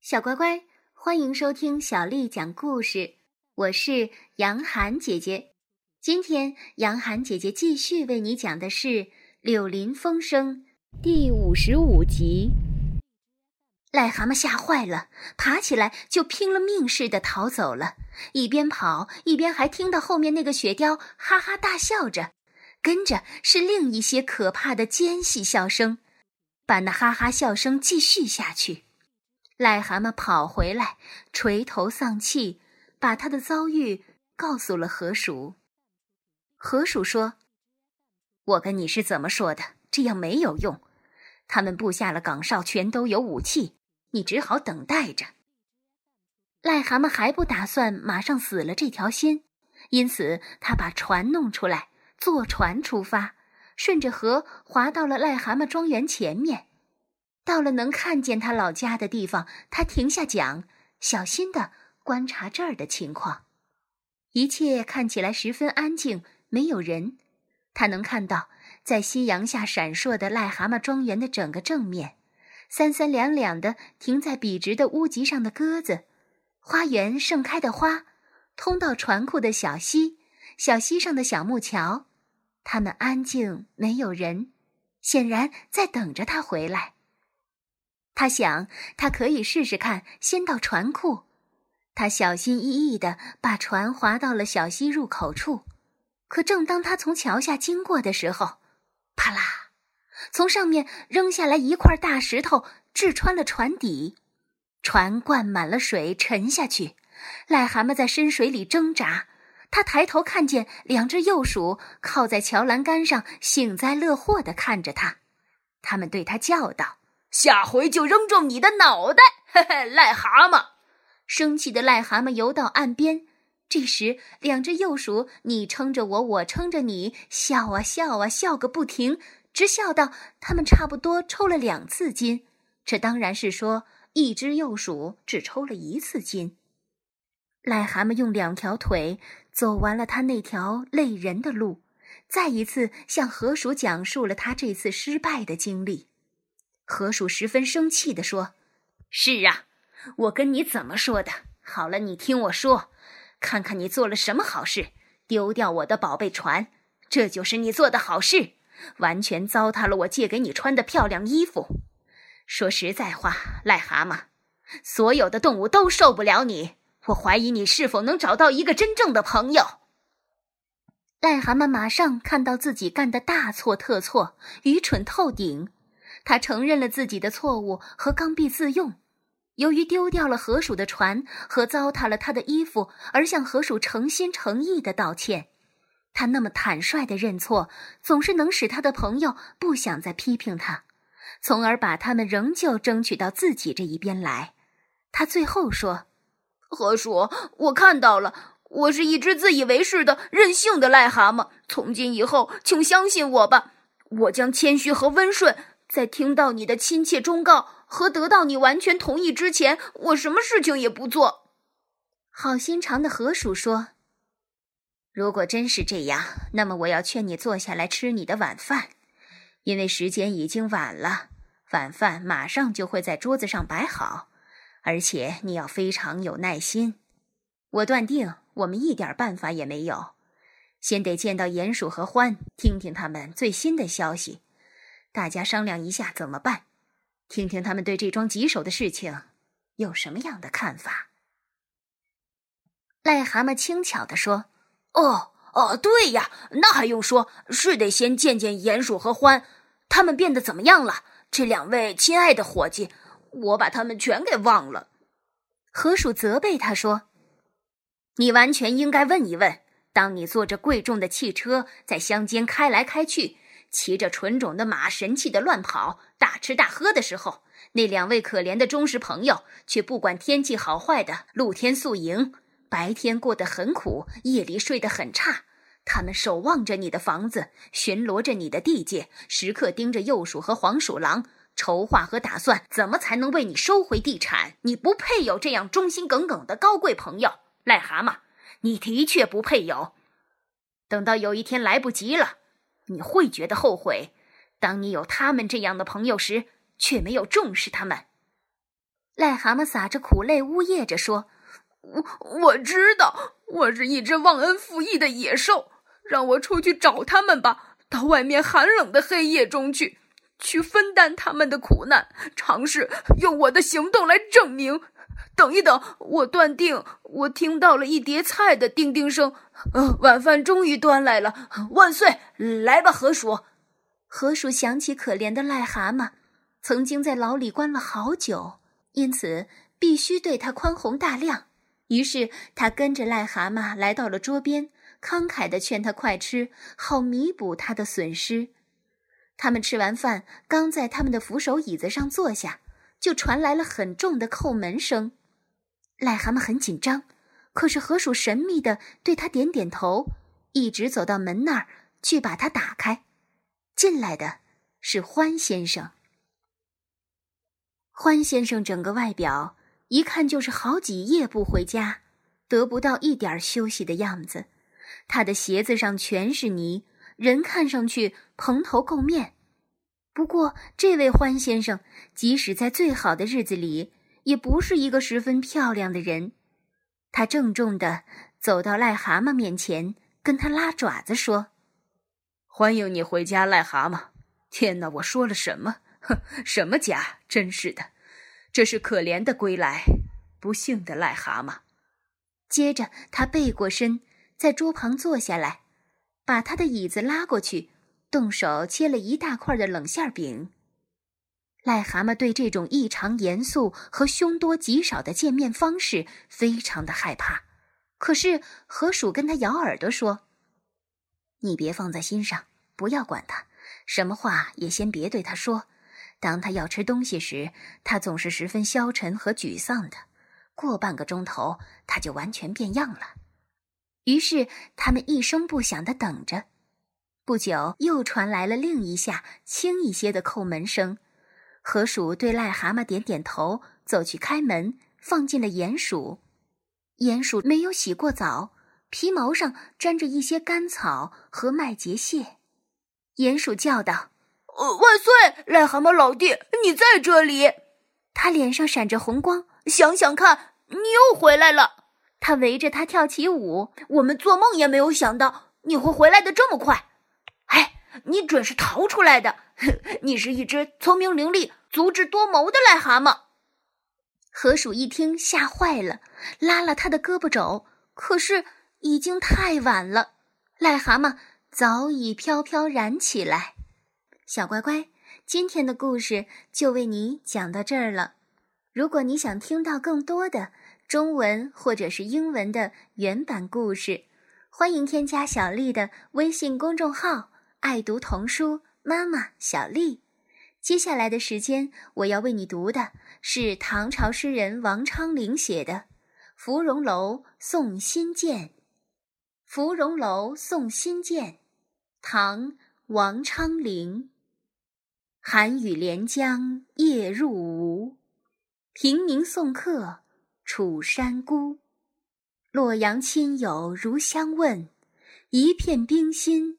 小乖乖，欢迎收听小丽讲故事。我是杨涵姐姐。今天，杨涵姐姐继续为你讲的是《柳林风声》第五十五集。癞蛤蟆吓坏了，爬起来就拼了命似的逃走了。一边跑，一边还听到后面那个雪貂哈哈大笑着，跟着是另一些可怕的尖细笑声，把那哈哈笑声继续下去。癞蛤蟆跑回来，垂头丧气，把他的遭遇告诉了河鼠。河鼠说：“我跟你是怎么说的？这样没有用。他们布下了岗哨，全都有武器，你只好等待着。”癞蛤蟆还不打算马上死了这条心，因此他把船弄出来，坐船出发，顺着河划到了癞蛤蟆庄园前面。到了能看见他老家的地方，他停下桨，小心地观察这儿的情况。一切看起来十分安静，没有人。他能看到在夕阳下闪烁的癞蛤蟆庄园的整个正面，三三两两的停在笔直的屋脊上的鸽子，花园盛开的花，通到船库的小溪，小溪上的小木桥。他们安静，没有人，显然在等着他回来。他想，他可以试试看，先到船库。他小心翼翼地把船划到了小溪入口处。可正当他从桥下经过的时候，啪啦，从上面扔下来一块大石头，掷穿了船底，船灌满了水，沉下去。癞蛤蟆在深水里挣扎。他抬头看见两只幼鼠靠在桥栏杆上，幸灾乐祸地看着他。他们对他叫道。下回就扔中你的脑袋！嘿嘿，癞蛤蟆！生气的癞蛤蟆游到岸边。这时，两只幼鼠你撑着我，我撑着你，笑啊笑啊笑个不停，直笑到他们差不多抽了两次筋。这当然是说，一只幼鼠只抽了一次筋。癞蛤蟆用两条腿走完了他那条累人的路，再一次向河鼠讲述了他这次失败的经历。河鼠十分生气地说：“是啊，我跟你怎么说的？好了，你听我说，看看你做了什么好事，丢掉我的宝贝船，这就是你做的好事，完全糟蹋了我借给你穿的漂亮衣服。说实在话，癞蛤蟆，所有的动物都受不了你。我怀疑你是否能找到一个真正的朋友。”癞蛤蟆马上看到自己干的大错特错，愚蠢透顶。他承认了自己的错误和刚愎自用，由于丢掉了河鼠的船和糟蹋了他的衣服，而向河鼠诚心诚意的道歉。他那么坦率的认错，总是能使他的朋友不想再批评他，从而把他们仍旧争取到自己这一边来。他最后说：“河鼠，我看到了，我是一只自以为是的任性的癞蛤蟆。从今以后，请相信我吧，我将谦虚和温顺。”在听到你的亲切忠告和得到你完全同意之前，我什么事情也不做。好心肠的河鼠说：“如果真是这样，那么我要劝你坐下来吃你的晚饭，因为时间已经晚了，晚饭马上就会在桌子上摆好，而且你要非常有耐心。我断定我们一点办法也没有，先得见到鼹鼠和獾，听听他们最新的消息。”大家商量一下怎么办，听听他们对这桩棘手的事情有什么样的看法。癞蛤蟆轻巧地说：“哦哦，对呀，那还用说，是得先见见鼹鼠和獾，他们变得怎么样了？这两位亲爱的伙计，我把他们全给忘了。”河鼠责备他说：“你完全应该问一问，当你坐着贵重的汽车在乡间开来开去。”骑着纯种的马，神气的乱跑，大吃大喝的时候，那两位可怜的忠实朋友却不管天气好坏的露天宿营，白天过得很苦，夜里睡得很差。他们守望着你的房子，巡逻着你的地界，时刻盯着鼬鼠和黄鼠狼，筹划和打算怎么才能为你收回地产。你不配有这样忠心耿耿的高贵朋友，癞蛤蟆，你的确不配有。等到有一天来不及了。你会觉得后悔，当你有他们这样的朋友时，却没有重视他们。癞蛤蟆撒着苦泪，呜咽着说：“我我知道，我是一只忘恩负义的野兽，让我出去找他们吧，到外面寒冷的黑夜中去，去分担他们的苦难，尝试用我的行动来证明。等一等，我断定我听到了一碟菜的叮叮声，呃，晚饭终于端来了，万岁！来吧，河鼠。”河鼠想起可怜的癞蛤蟆，曾经在牢里关了好久，因此必须对他宽宏大量。于是他跟着癞蛤蟆来到了桌边，慷慨地劝他快吃，好弥补他的损失。他们吃完饭，刚在他们的扶手椅子上坐下，就传来了很重的叩门声。癞蛤蟆很紧张，可是河鼠神秘的对他点点头，一直走到门那儿去把它打开。进来的是欢先生。欢先生整个外表一看就是好几夜不回家，得不到一点休息的样子。他的鞋子上全是泥，人看上去蓬头垢面。不过，这位欢先生即使在最好的日子里，也不是一个十分漂亮的人。他郑重地走到癞蛤蟆面前，跟他拉爪子说。欢迎你回家，癞蛤蟆！天哪，我说了什么？哼，什么家？真是的，这是可怜的归来，不幸的癞蛤蟆。接着，他背过身，在桌旁坐下来，把他的椅子拉过去，动手切了一大块的冷馅饼。癞蛤蟆对这种异常严肃和凶多吉少的见面方式非常的害怕，可是河鼠跟他咬耳朵说。你别放在心上，不要管他，什么话也先别对他说。当他要吃东西时，他总是十分消沉和沮丧的。过半个钟头，他就完全变样了。于是他们一声不响地等着。不久，又传来了另一下轻一些的叩门声。河鼠对癞蛤蟆点点头，走去开门，放进了鼹鼠。鼹鼠没有洗过澡。皮毛上沾着一些干草和麦秸屑，鼹鼠叫道：“呃，万岁！癞蛤蟆老弟，你在这里！”他脸上闪着红光。想想看，你又回来了。他围着他跳起舞。我们做梦也没有想到你会回来的这么快。你准是逃出来的。你是一只聪明伶俐、足智多谋的癞蛤蟆。河鼠一听，吓坏了，拉了他的胳膊肘。可是。已经太晚了，癞蛤蟆早已飘飘然起来。小乖乖，今天的故事就为你讲到这儿了。如果你想听到更多的中文或者是英文的原版故事，欢迎添加小丽的微信公众号“爱读童书妈妈小丽”。接下来的时间，我要为你读的是唐朝诗人王昌龄写的《芙蓉楼送辛渐》。《芙蓉楼送辛渐》，唐·王昌龄。寒雨连江夜入吴，平明送客楚山孤。洛阳亲友如相问，一片冰心